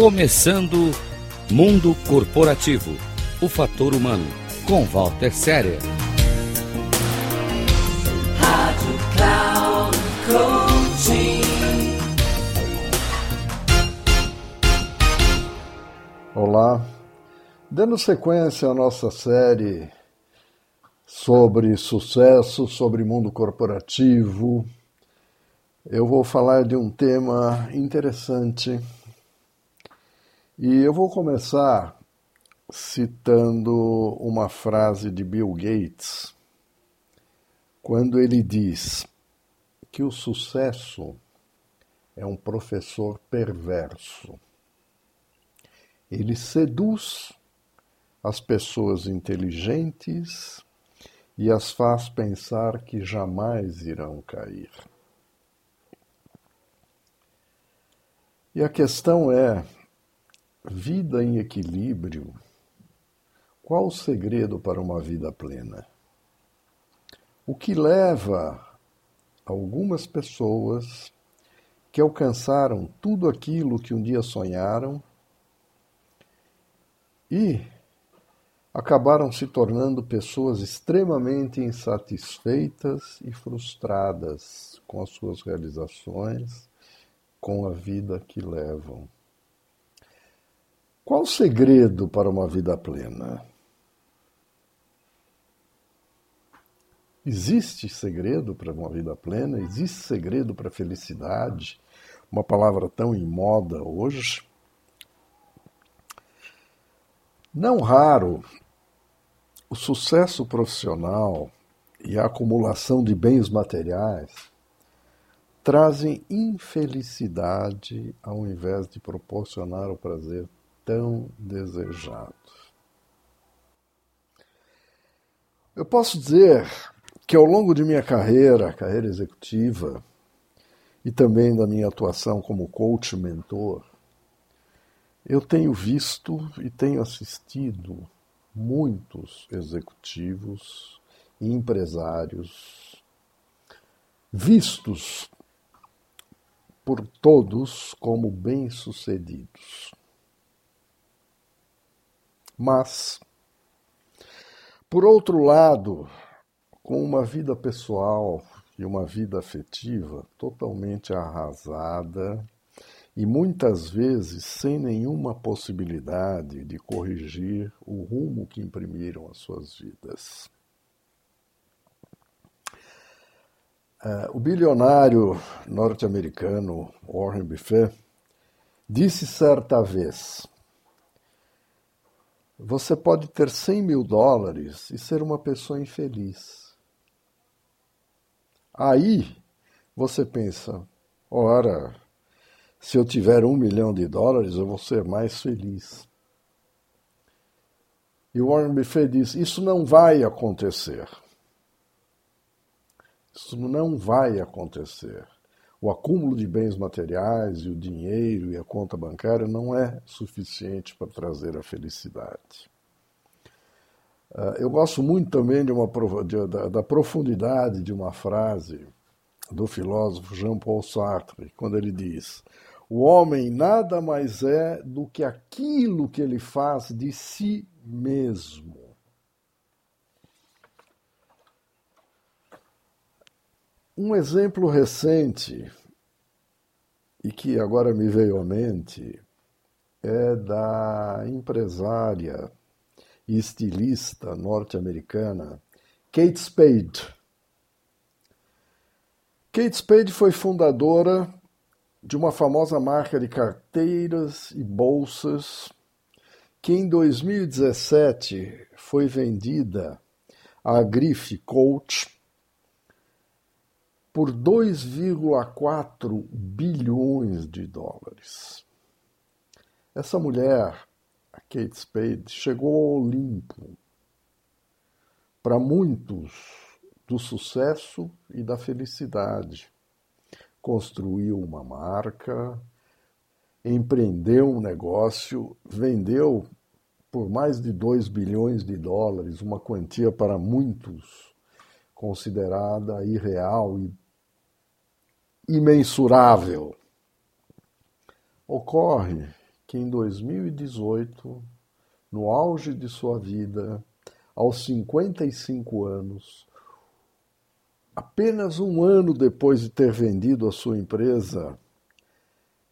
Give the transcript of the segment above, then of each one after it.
Começando Mundo Corporativo O Fator Humano, com Walter Séria. Rádio Cloud Coaching. Olá, dando sequência à nossa série sobre sucesso, sobre mundo corporativo, eu vou falar de um tema interessante e eu vou começar citando uma frase de Bill Gates, quando ele diz que o sucesso é um professor perverso. Ele seduz as pessoas inteligentes e as faz pensar que jamais irão cair. E a questão é: Vida em equilíbrio. Qual o segredo para uma vida plena? O que leva algumas pessoas que alcançaram tudo aquilo que um dia sonharam e acabaram se tornando pessoas extremamente insatisfeitas e frustradas com as suas realizações, com a vida que levam. Qual o segredo para uma vida plena? Existe segredo para uma vida plena? Existe segredo para a felicidade? Uma palavra tão em moda hoje. Não raro, o sucesso profissional e a acumulação de bens materiais trazem infelicidade ao invés de proporcionar o prazer tão desejado. Eu posso dizer que ao longo de minha carreira, carreira executiva, e também da minha atuação como coach mentor, eu tenho visto e tenho assistido muitos executivos e empresários vistos por todos como bem-sucedidos. Mas, por outro lado, com uma vida pessoal e uma vida afetiva totalmente arrasada e muitas vezes sem nenhuma possibilidade de corrigir o rumo que imprimiram as suas vidas. Uh, o bilionário norte-americano Warren Buffett disse certa vez: você pode ter 100 mil dólares e ser uma pessoa infeliz. Aí você pensa: ora, se eu tiver um milhão de dólares, eu vou ser mais feliz. E Warren Buffett diz: Isso não vai acontecer. Isso não vai acontecer o acúmulo de bens materiais e o dinheiro e a conta bancária não é suficiente para trazer a felicidade. Ah, eu gosto muito também de uma, de, da, da profundidade de uma frase do filósofo Jean-Paul Sartre, quando ele diz: O homem nada mais é do que aquilo que ele faz de si mesmo. Um exemplo recente, e que agora me veio à mente, é da empresária e estilista norte-americana Kate Spade. Kate Spade foi fundadora de uma famosa marca de carteiras e bolsas que em 2017 foi vendida à grife Coach por 2,4 bilhões de dólares. Essa mulher, a Kate Spade, chegou ao Olimpo para muitos do sucesso e da felicidade. Construiu uma marca, empreendeu um negócio, vendeu por mais de 2 bilhões de dólares, uma quantia para muitos considerada irreal e imensurável. Ocorre que em 2018, no auge de sua vida, aos 55 anos, apenas um ano depois de ter vendido a sua empresa,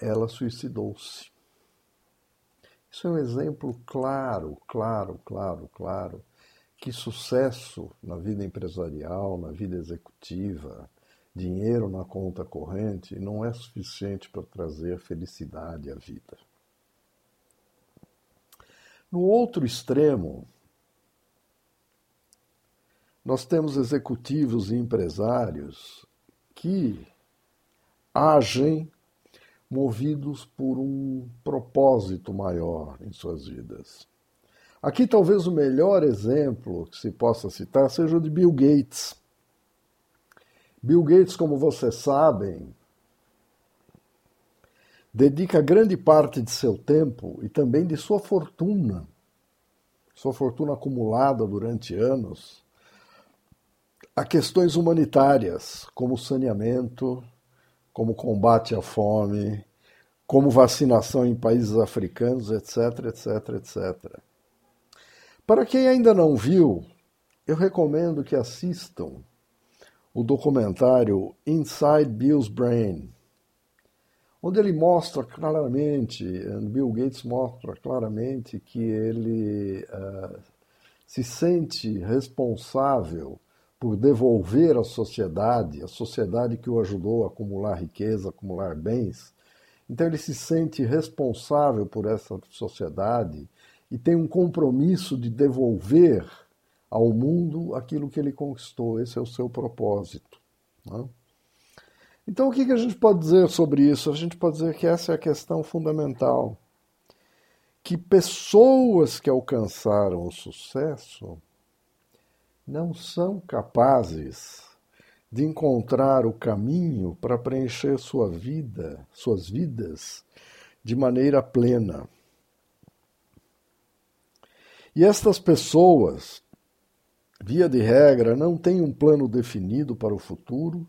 ela suicidou-se. Isso é um exemplo claro, claro, claro, claro, que sucesso na vida empresarial, na vida executiva, dinheiro na conta corrente não é suficiente para trazer felicidade à vida. No outro extremo, nós temos executivos e empresários que agem movidos por um propósito maior em suas vidas. Aqui, talvez o melhor exemplo que se possa citar seja o de Bill Gates. Bill Gates, como vocês sabem, dedica grande parte de seu tempo e também de sua fortuna, sua fortuna acumulada durante anos, a questões humanitárias, como saneamento, como combate à fome, como vacinação em países africanos, etc, etc, etc. Para quem ainda não viu, eu recomendo que assistam o documentário Inside Bill's Brain, onde ele mostra claramente, Bill Gates mostra claramente que ele uh, se sente responsável por devolver à sociedade, a sociedade que o ajudou a acumular riqueza, acumular bens. Então ele se sente responsável por essa sociedade e tem um compromisso de devolver ao mundo aquilo que ele conquistou. Esse é o seu propósito. Né? Então, o que a gente pode dizer sobre isso? A gente pode dizer que essa é a questão fundamental. Que pessoas que alcançaram o sucesso não são capazes de encontrar o caminho para preencher sua vida, suas vidas, de maneira plena. E estas pessoas, via de regra, não têm um plano definido para o futuro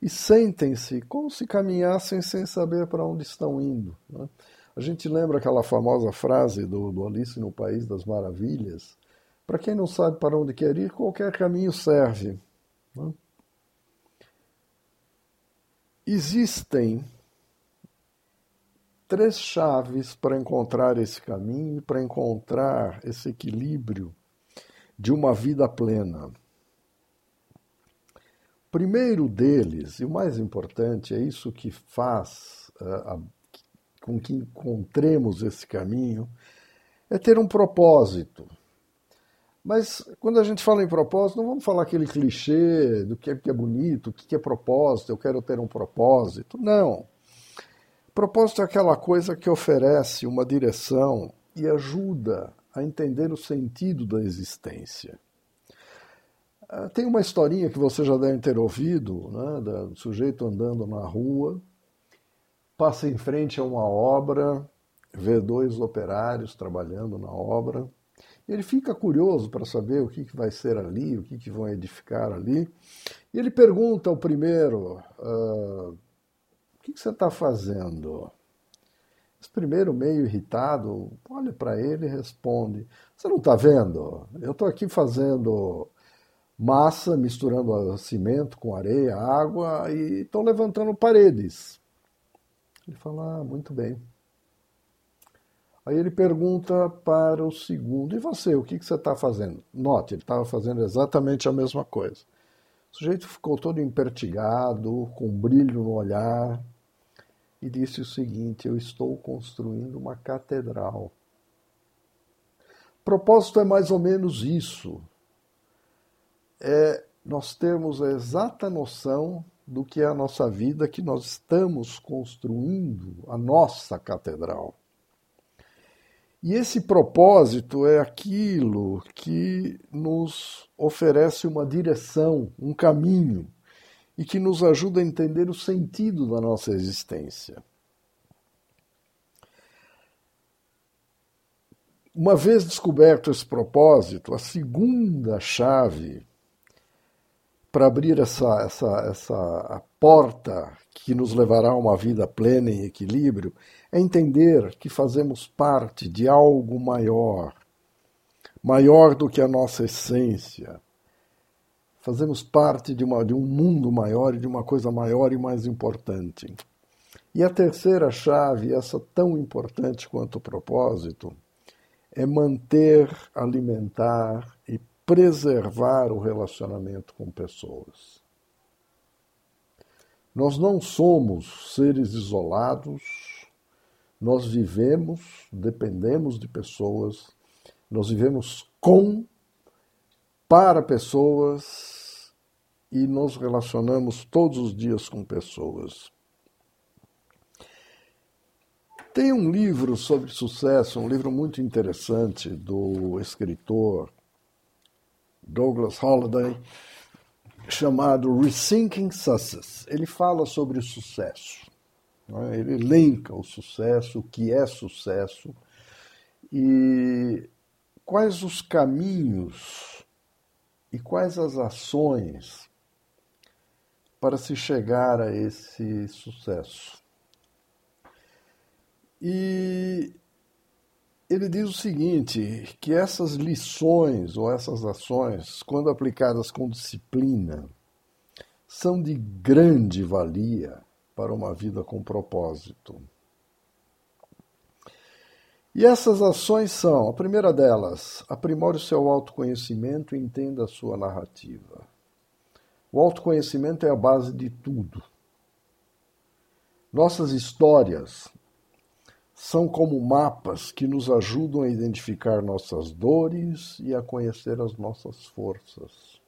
e sentem-se como se caminhassem sem saber para onde estão indo. Né? A gente lembra aquela famosa frase do, do Alice no País das Maravilhas, para quem não sabe para onde quer ir, qualquer caminho serve. Né? Existem três chaves para encontrar esse caminho, para encontrar esse equilíbrio de uma vida plena. O primeiro deles, e o mais importante, é isso que faz uh, a, com que encontremos esse caminho, é ter um propósito. Mas quando a gente fala em propósito, não vamos falar aquele clichê do que é, que é bonito, o que é propósito, eu quero ter um propósito. Não. Propósito é aquela coisa que oferece uma direção e ajuda a entender o sentido da existência. Ah, tem uma historinha que você já deve ter ouvido, né, do sujeito andando na rua, passa em frente a uma obra, vê dois operários trabalhando na obra, ele fica curioso para saber o que, que vai ser ali, o que, que vão edificar ali. E ele pergunta ao primeiro: uh, que, que você está fazendo? Esse primeiro, meio irritado, olha para ele e responde: Você não está vendo? Eu estou aqui fazendo massa, misturando cimento com areia, água e estou levantando paredes. Ele fala: ah, Muito bem. Aí ele pergunta para o segundo: E você, o que, que você está fazendo? Note, ele estava fazendo exatamente a mesma coisa. O sujeito ficou todo empertigado, com um brilho no olhar, e disse o seguinte: Eu estou construindo uma catedral. Propósito é mais ou menos isso. É nós termos a exata noção do que é a nossa vida, que nós estamos construindo a nossa catedral. E esse propósito é aquilo que nos oferece uma direção, um caminho, e que nos ajuda a entender o sentido da nossa existência. Uma vez descoberto esse propósito, a segunda chave para abrir essa, essa, essa porta que nos levará a uma vida plena em equilíbrio, é entender que fazemos parte de algo maior, maior do que a nossa essência. Fazemos parte de, uma, de um mundo maior e de uma coisa maior e mais importante. E a terceira chave, essa tão importante quanto o propósito, é manter, alimentar e preservar o relacionamento com pessoas. Nós não somos seres isolados, nós vivemos, dependemos de pessoas, nós vivemos com, para pessoas e nos relacionamos todos os dias com pessoas. Tem um livro sobre sucesso, um livro muito interessante do escritor Douglas Holliday, chamado Rethinking Success. Ele fala sobre o sucesso. É? Ele elenca o sucesso, o que é sucesso e quais os caminhos e quais as ações para se chegar a esse sucesso. E ele diz o seguinte, que essas lições ou essas ações, quando aplicadas com disciplina, são de grande valia para uma vida com propósito. E essas ações são, a primeira delas, aprimore o seu autoconhecimento e entenda a sua narrativa. O autoconhecimento é a base de tudo. Nossas histórias são como mapas que nos ajudam a identificar nossas dores e a conhecer as nossas forças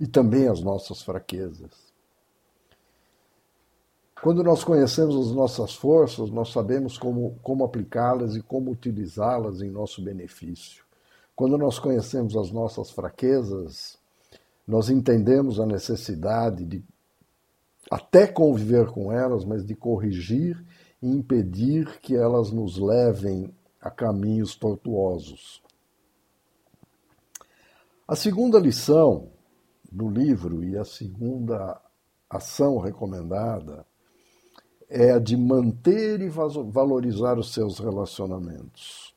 e também as nossas fraquezas. Quando nós conhecemos as nossas forças, nós sabemos como, como aplicá-las e como utilizá-las em nosso benefício. Quando nós conhecemos as nossas fraquezas, nós entendemos a necessidade de até conviver com elas, mas de corrigir e impedir que elas nos levem a caminhos tortuosos. A segunda lição do livro e a segunda ação recomendada é a de manter e valorizar os seus relacionamentos.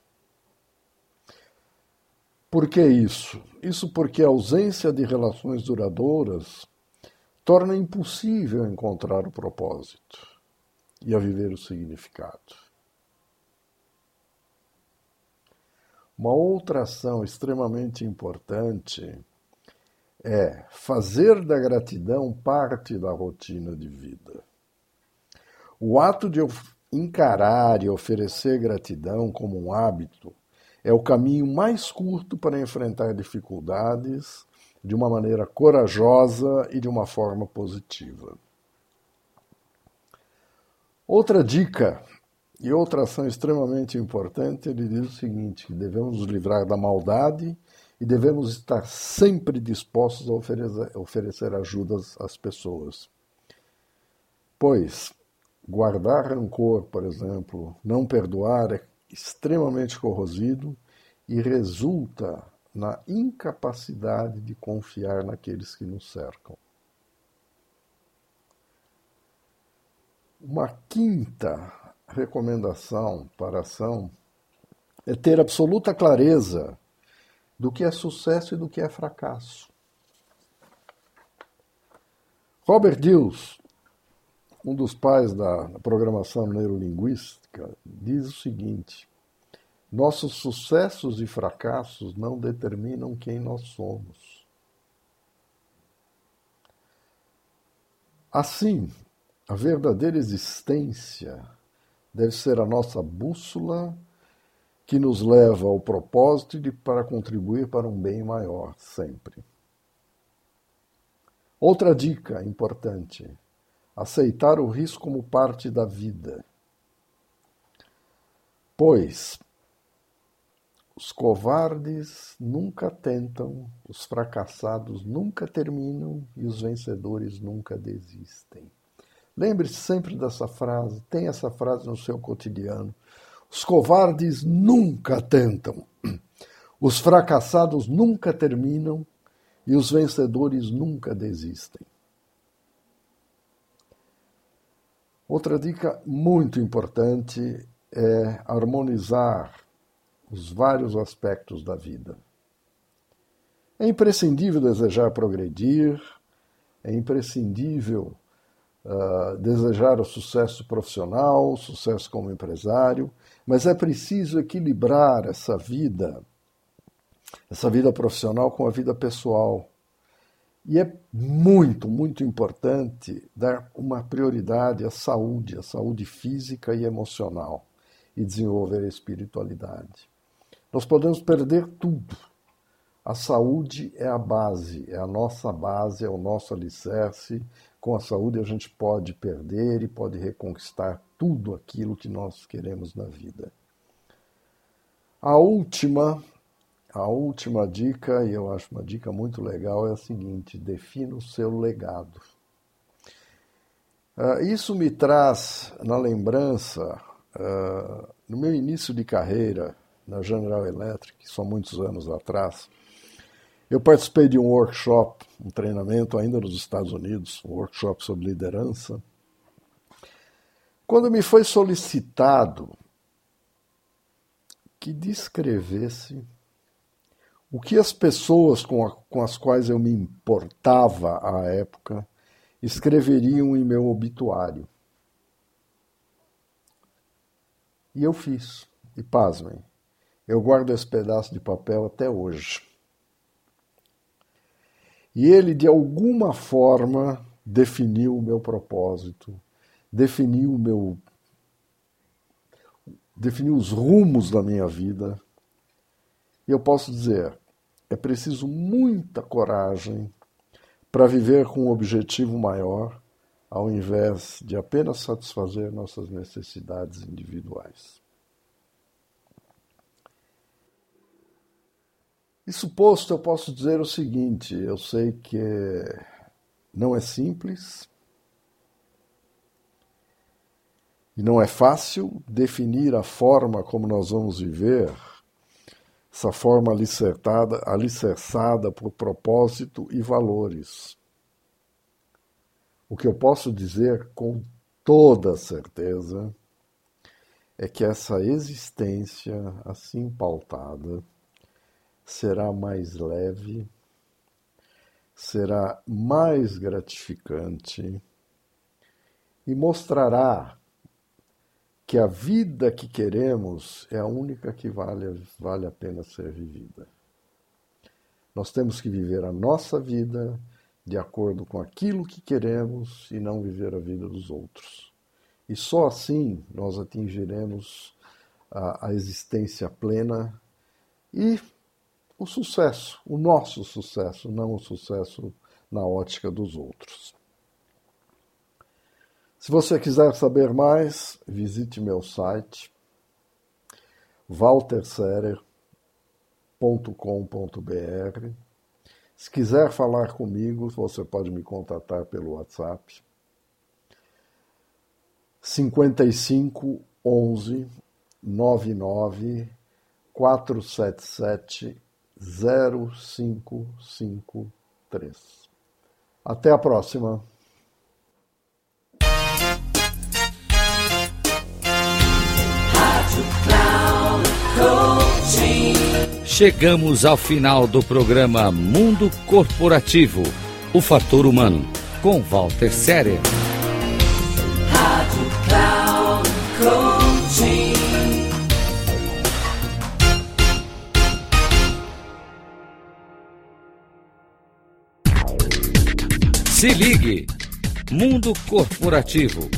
Por que isso? Isso porque a ausência de relações duradouras torna impossível encontrar o propósito e a viver o significado. Uma outra ação extremamente importante é fazer da gratidão parte da rotina de vida. O ato de encarar e oferecer gratidão como um hábito é o caminho mais curto para enfrentar dificuldades de uma maneira corajosa e de uma forma positiva. Outra dica e outra ação extremamente importante, ele diz o seguinte: devemos nos livrar da maldade e devemos estar sempre dispostos a oferecer, oferecer ajudas às pessoas. Pois, guardar rancor, por exemplo, não perdoar é extremamente corrosivo e resulta na incapacidade de confiar naqueles que nos cercam. Uma quinta recomendação para a ação é ter absoluta clareza do que é sucesso e do que é fracasso. Robert Dills, um dos pais da programação neurolinguística, diz o seguinte: nossos sucessos e fracassos não determinam quem nós somos. Assim, a verdadeira existência deve ser a nossa bússola que nos leva ao propósito de para contribuir para um bem maior sempre. Outra dica importante: aceitar o risco como parte da vida. Pois os covardes nunca tentam, os fracassados nunca terminam e os vencedores nunca desistem. Lembre-se sempre dessa frase, tenha essa frase no seu cotidiano. Os covardes nunca tentam, os fracassados nunca terminam E os vencedores nunca desistem. Outra dica muito importante é harmonizar os vários aspectos da vida. É imprescindível desejar progredir, é imprescindível uh, desejar o sucesso profissional, o sucesso como empresário, mas é preciso equilibrar essa vida, essa vida profissional com a vida pessoal. E é muito, muito importante dar uma prioridade à saúde, à saúde física e emocional, e desenvolver a espiritualidade. Nós podemos perder tudo. A saúde é a base, é a nossa base, é o nosso alicerce. Com a saúde a gente pode perder e pode reconquistar tudo aquilo que nós queremos na vida. A última a última dica, e eu acho uma dica muito legal, é a seguinte: defina o seu legado. Uh, isso me traz na lembrança, uh, no meu início de carreira na General Electric, são muitos anos atrás, eu participei de um workshop, um treinamento ainda nos Estados Unidos, um workshop sobre liderança. Quando me foi solicitado que descrevesse o que as pessoas com, a, com as quais eu me importava à época escreveriam em meu obituário. E eu fiz. E pasmem, eu guardo esse pedaço de papel até hoje. E ele, de alguma forma, definiu o meu propósito, definiu o meu. definiu os rumos da minha vida. E eu posso dizer, é preciso muita coragem para viver com um objetivo maior, ao invés de apenas satisfazer nossas necessidades individuais. Isso posto, eu posso dizer o seguinte: eu sei que não é simples e não é fácil definir a forma como nós vamos viver essa forma alicerçada, alicerçada por propósito e valores. O que eu posso dizer com toda certeza é que essa existência assim pautada será mais leve, será mais gratificante e mostrará que a vida que queremos é a única que vale, vale a pena ser vivida. Nós temos que viver a nossa vida de acordo com aquilo que queremos e não viver a vida dos outros. E só assim nós atingiremos a, a existência plena e o sucesso, o nosso sucesso, não o sucesso na ótica dos outros. Se você quiser saber mais, visite meu site walterserer.com.br. Se quiser falar comigo, você pode me contatar pelo WhatsApp 55 11 99 477 0553. Até a próxima. Chegamos ao final do programa Mundo Corporativo, o fator humano, com Walter Coaching. Se ligue, Mundo Corporativo,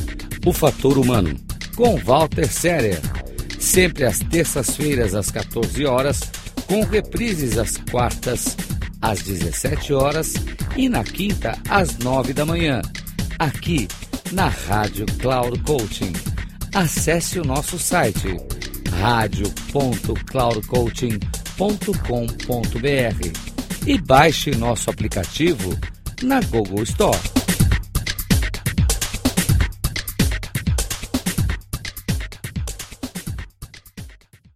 o fator humano, com Walter Séria sempre às terças-feiras às 14 horas, com reprises às quartas às 17 horas e na quinta às 9 da manhã, aqui na Rádio Cloud Coaching. Acesse o nosso site radio.cloudcoaching.com.br e baixe nosso aplicativo na Google Store.